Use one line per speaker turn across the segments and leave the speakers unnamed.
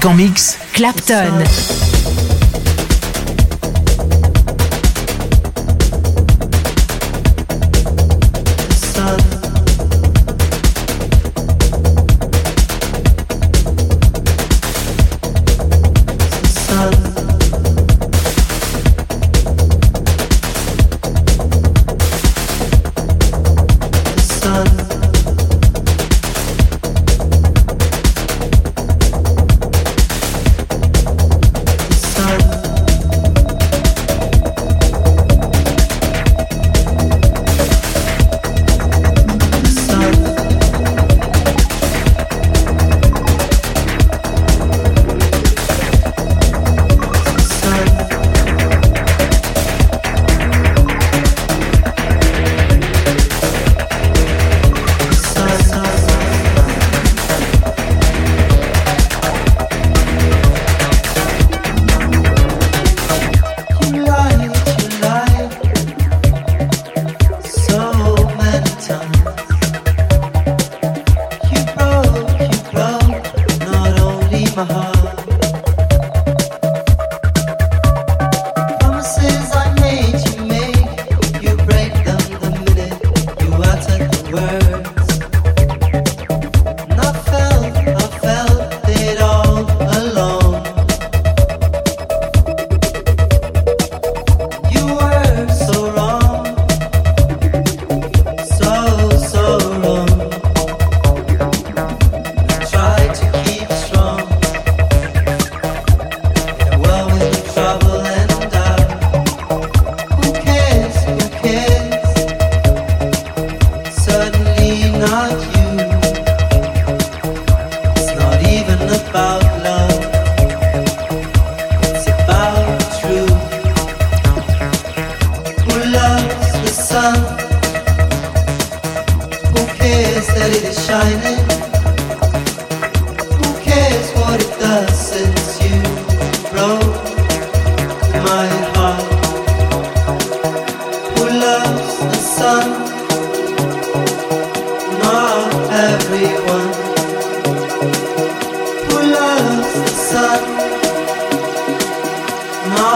Avec en mix
Clapton.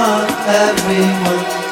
everyone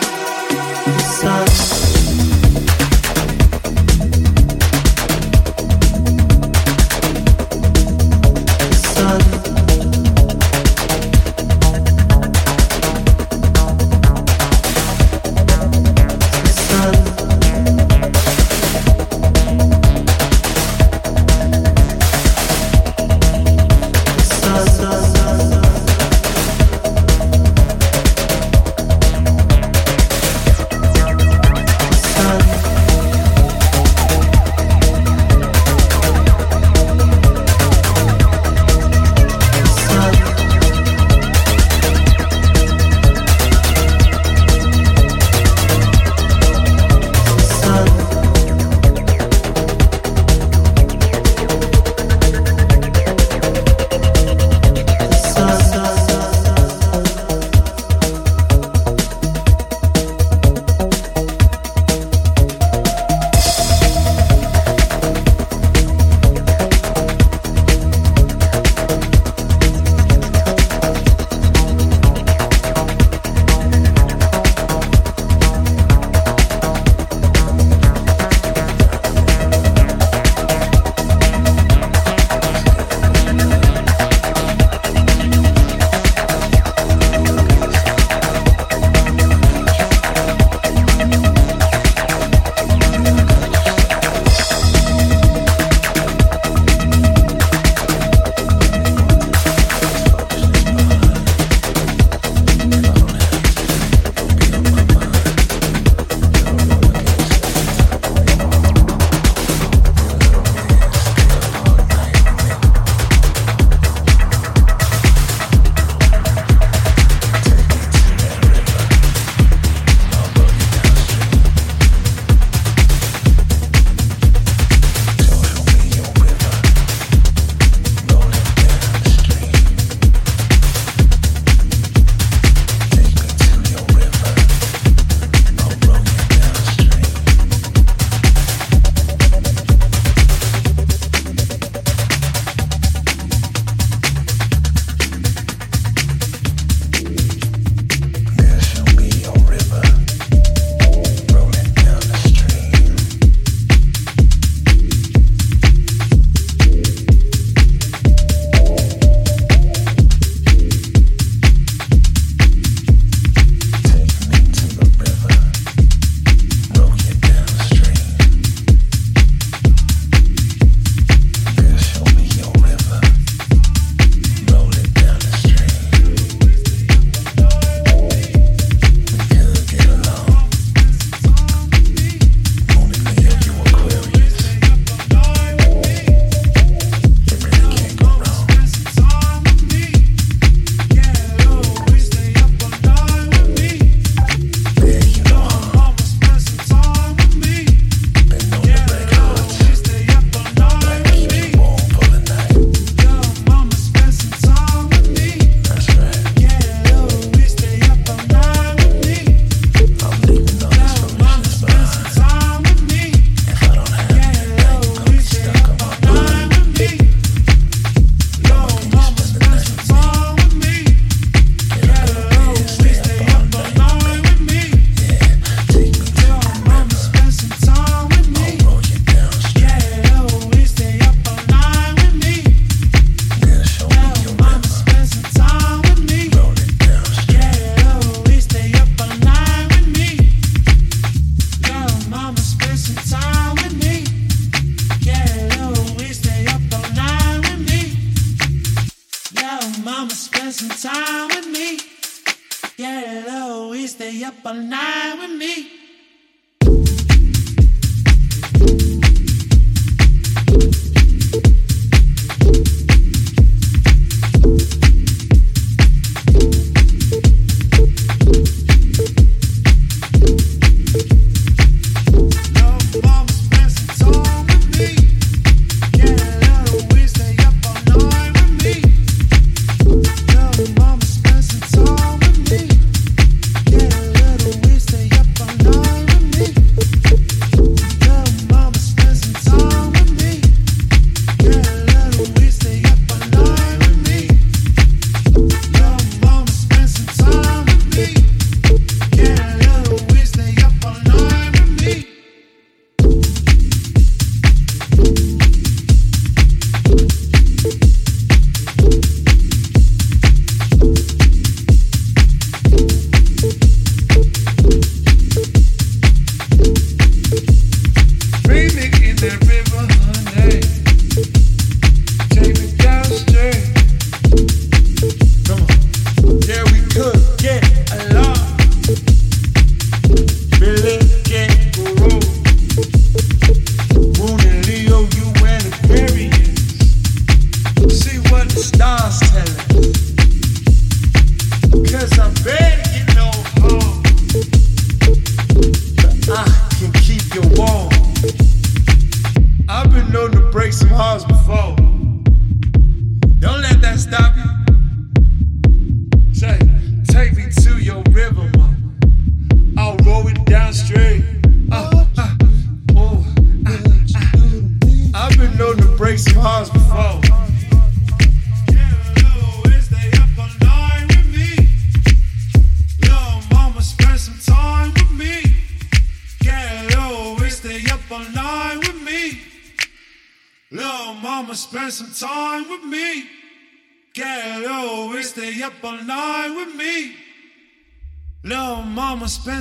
En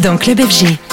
dans Club FG.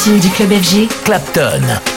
Platine du club FG.
Clapton.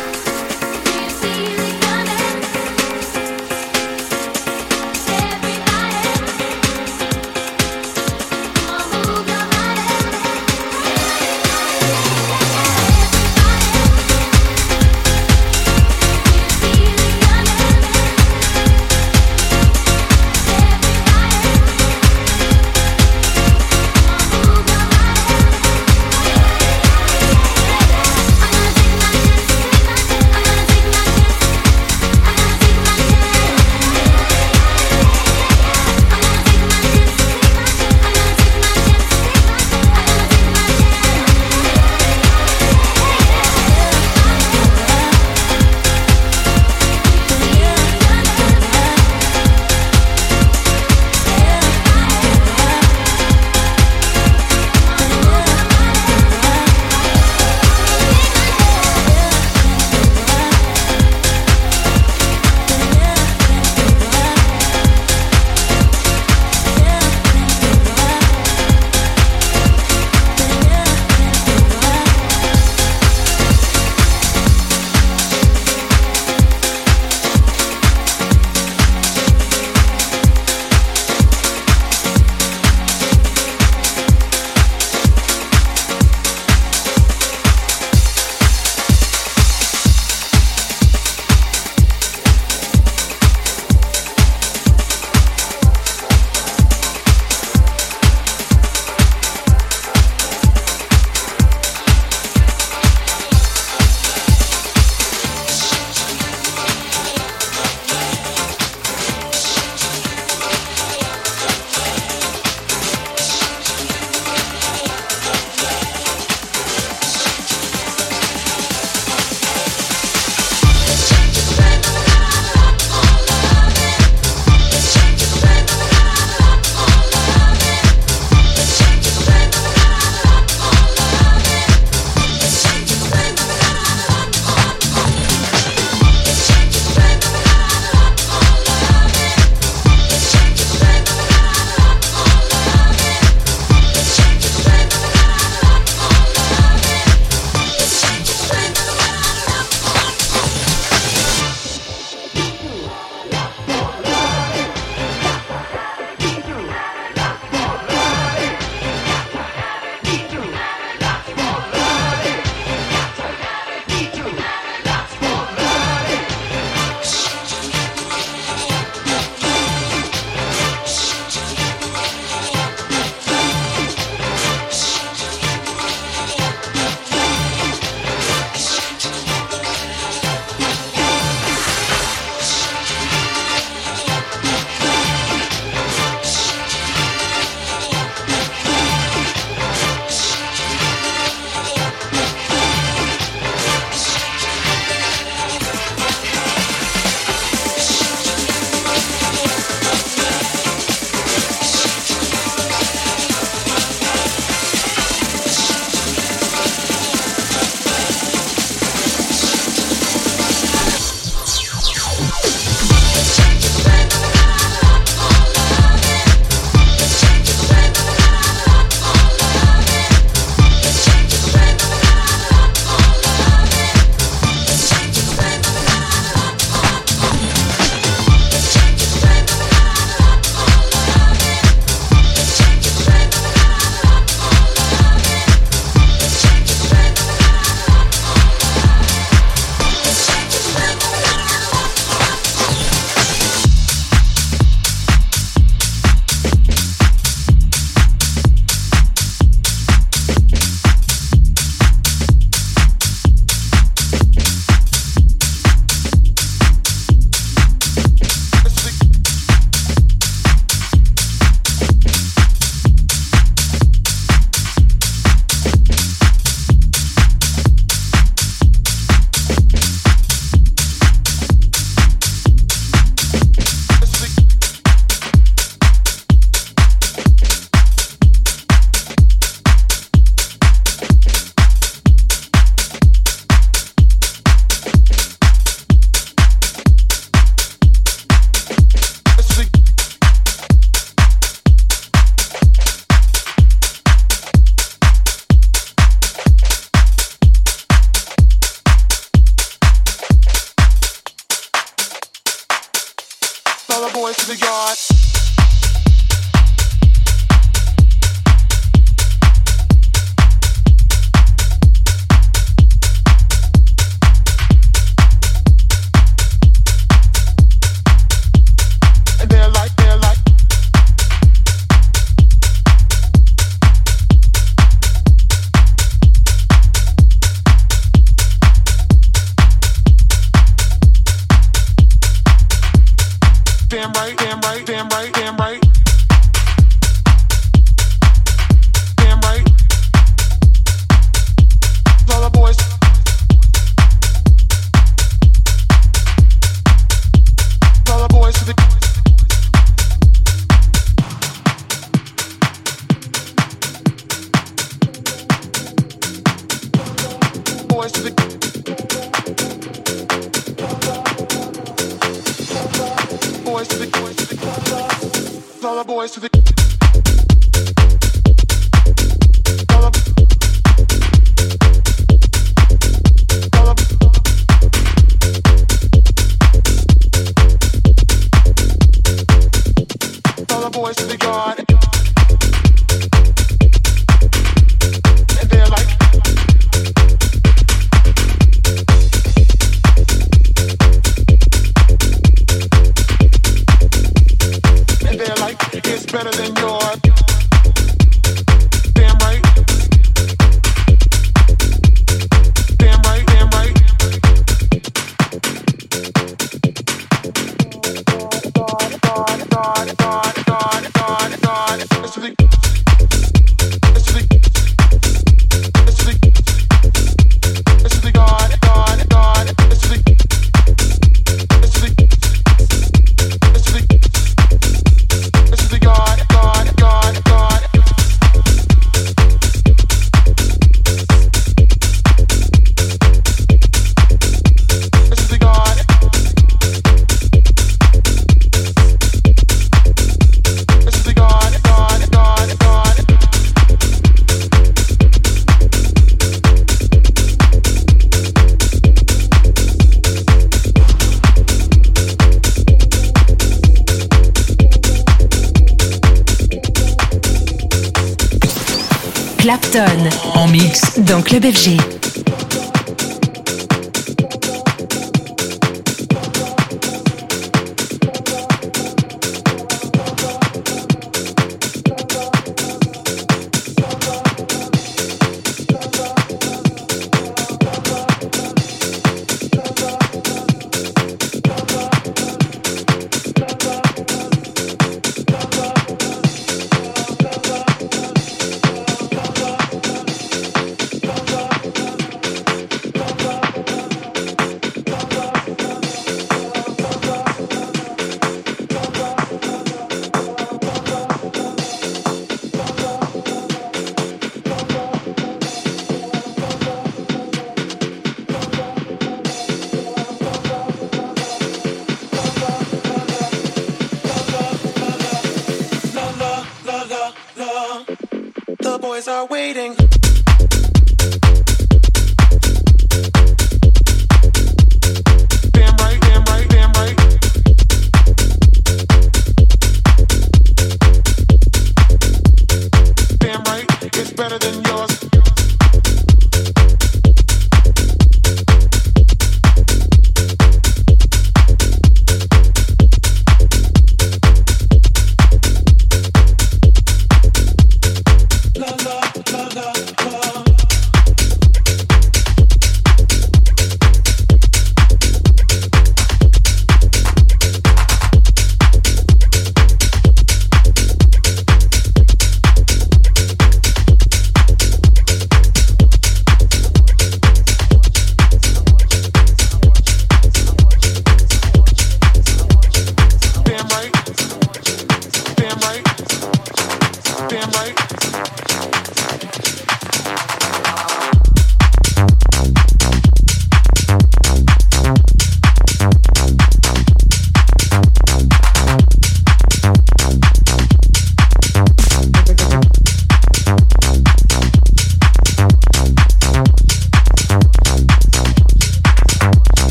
FG.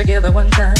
together one time.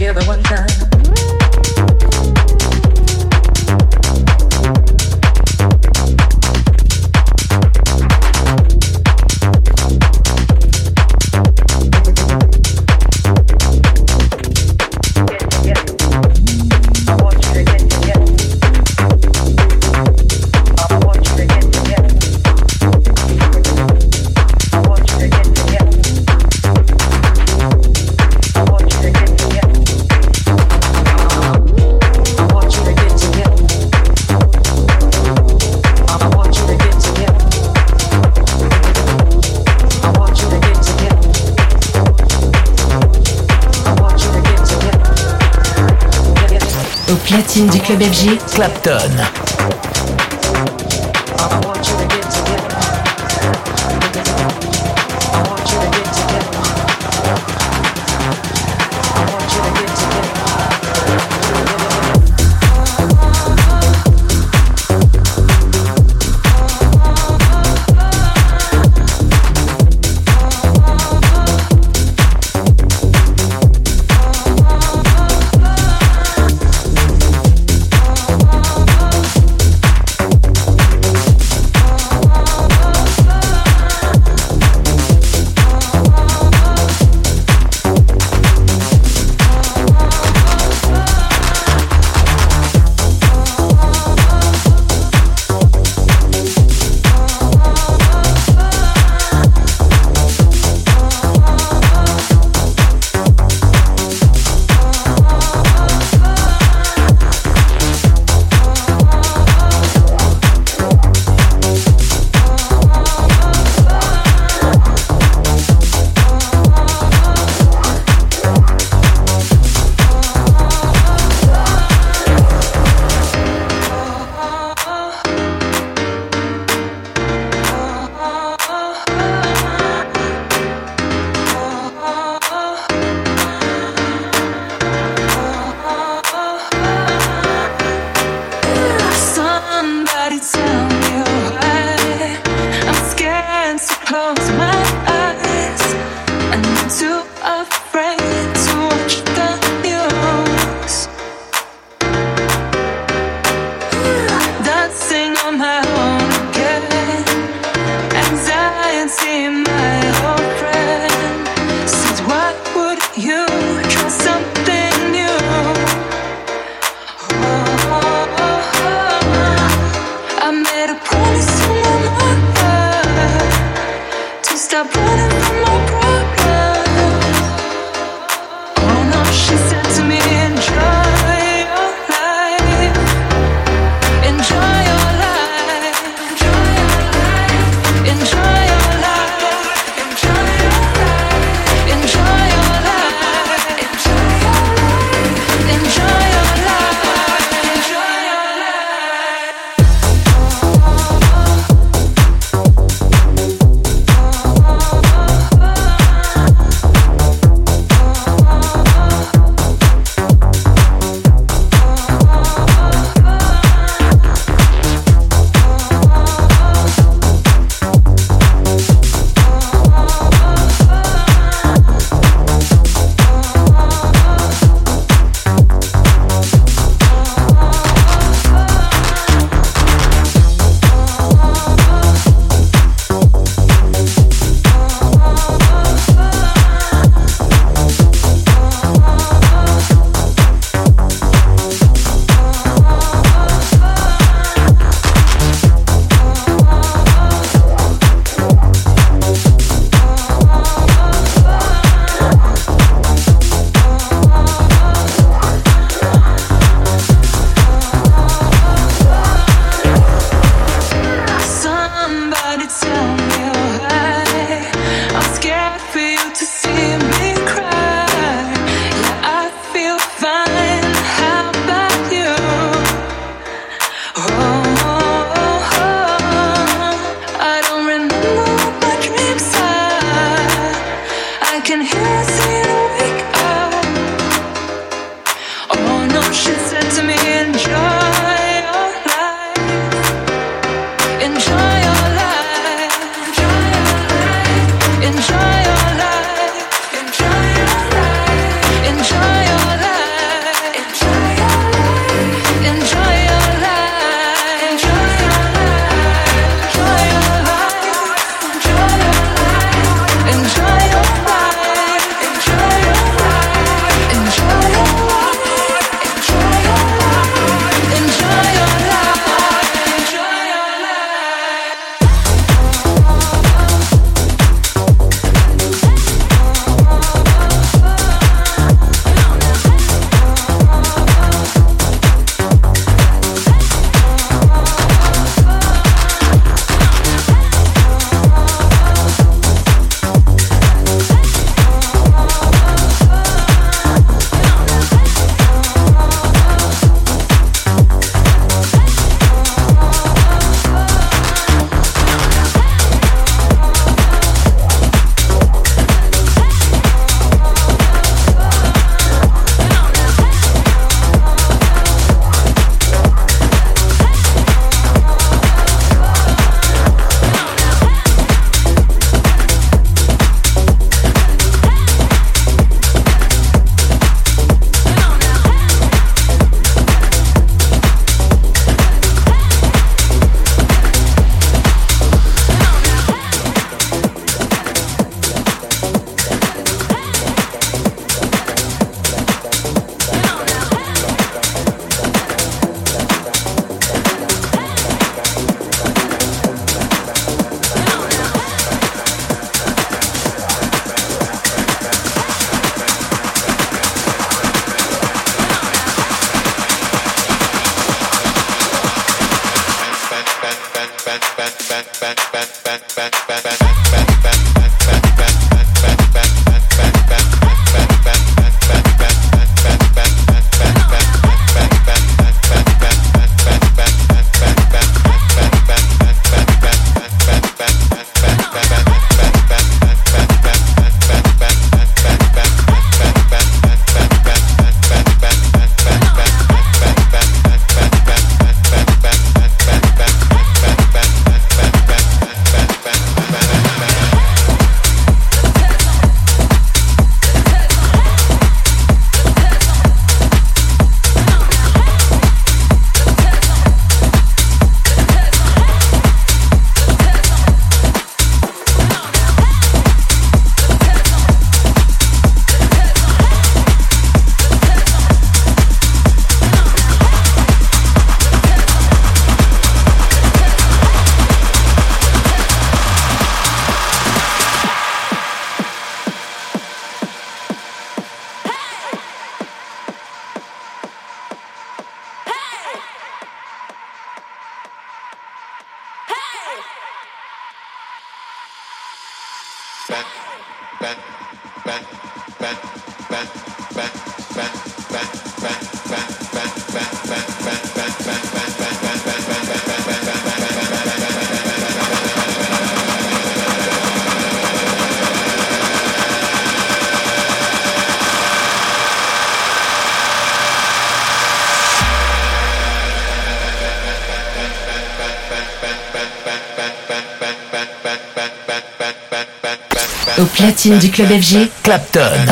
together one time.
platine du club FG.
Clapton. up.
Au platine du club FG,
Clapton.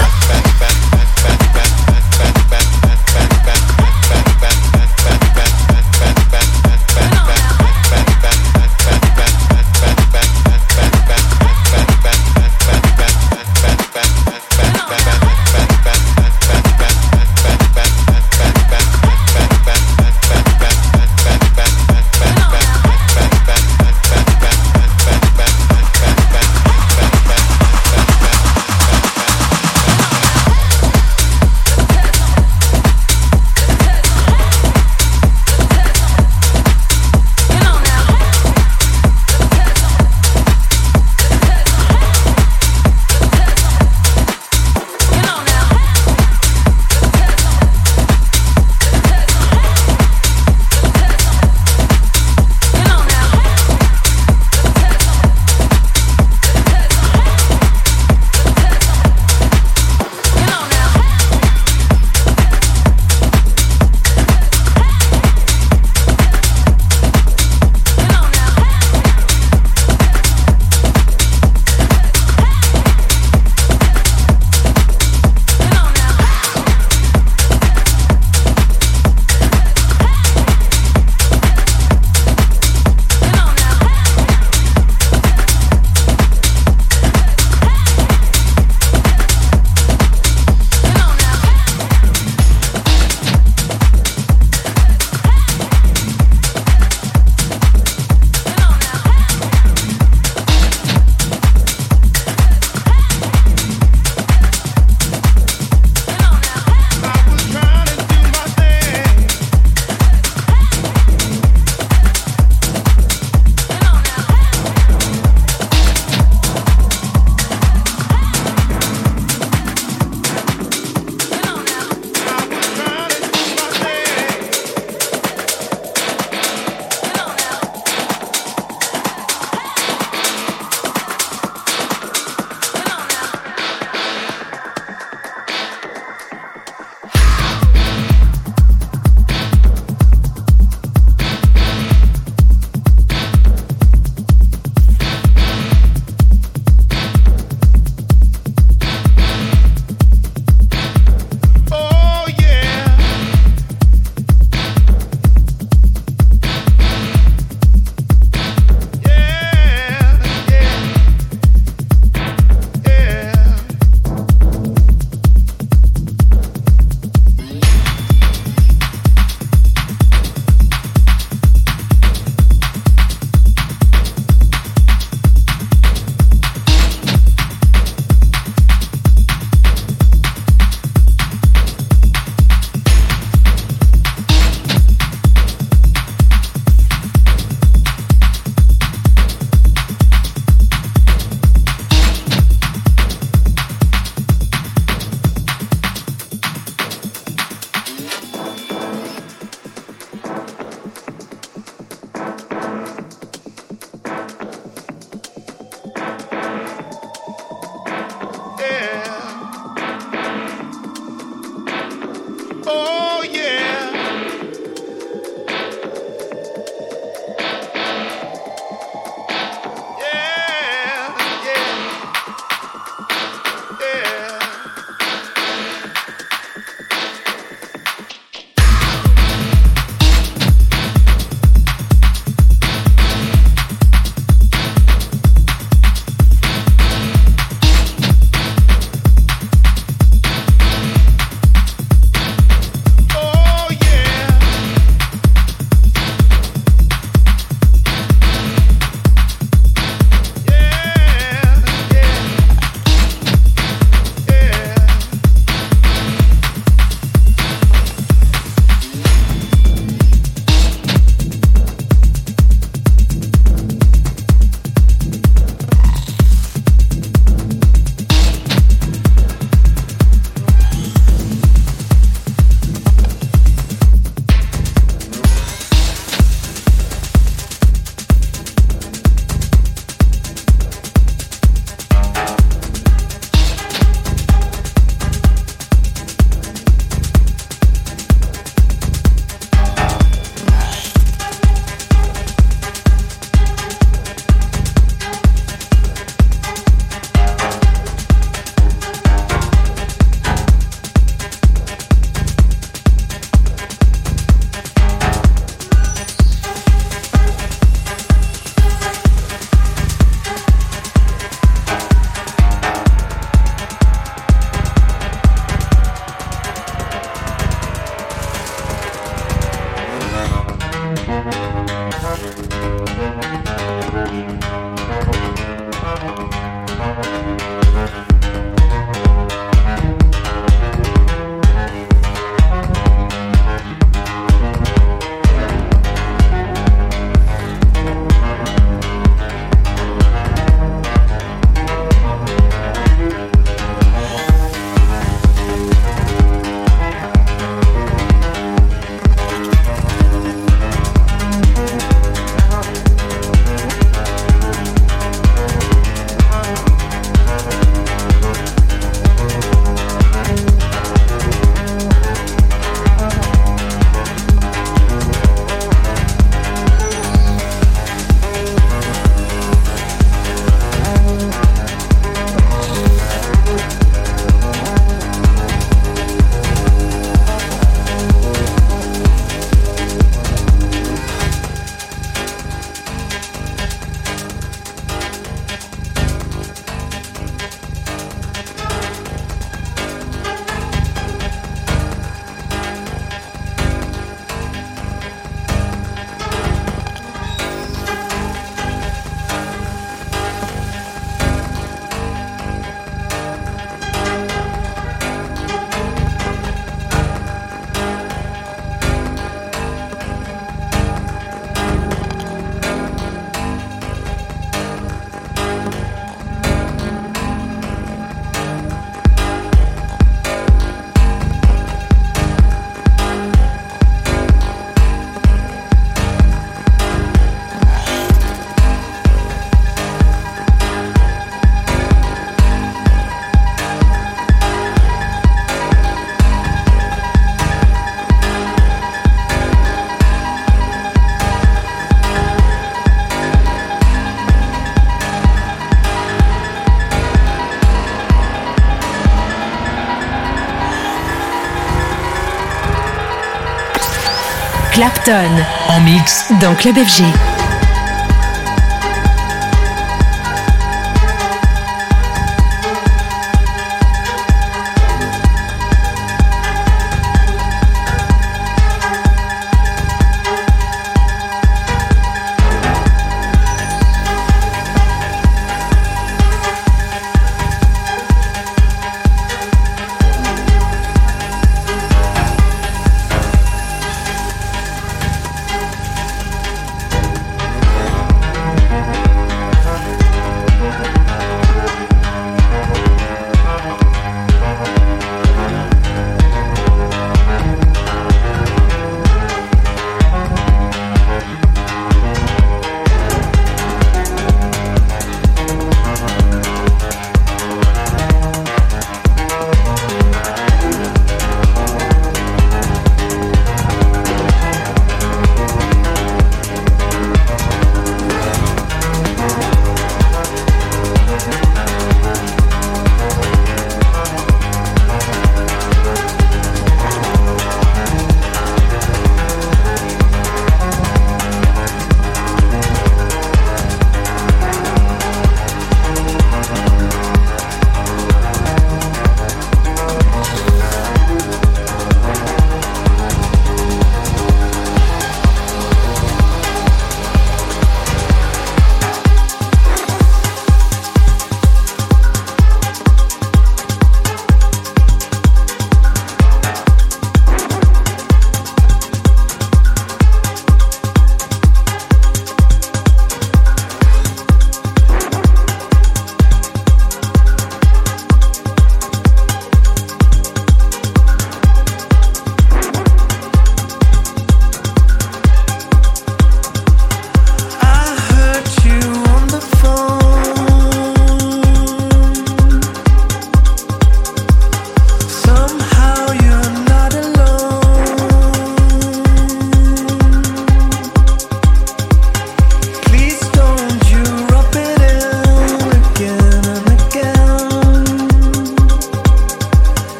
Clapton.
En mix.
Dans Club FG.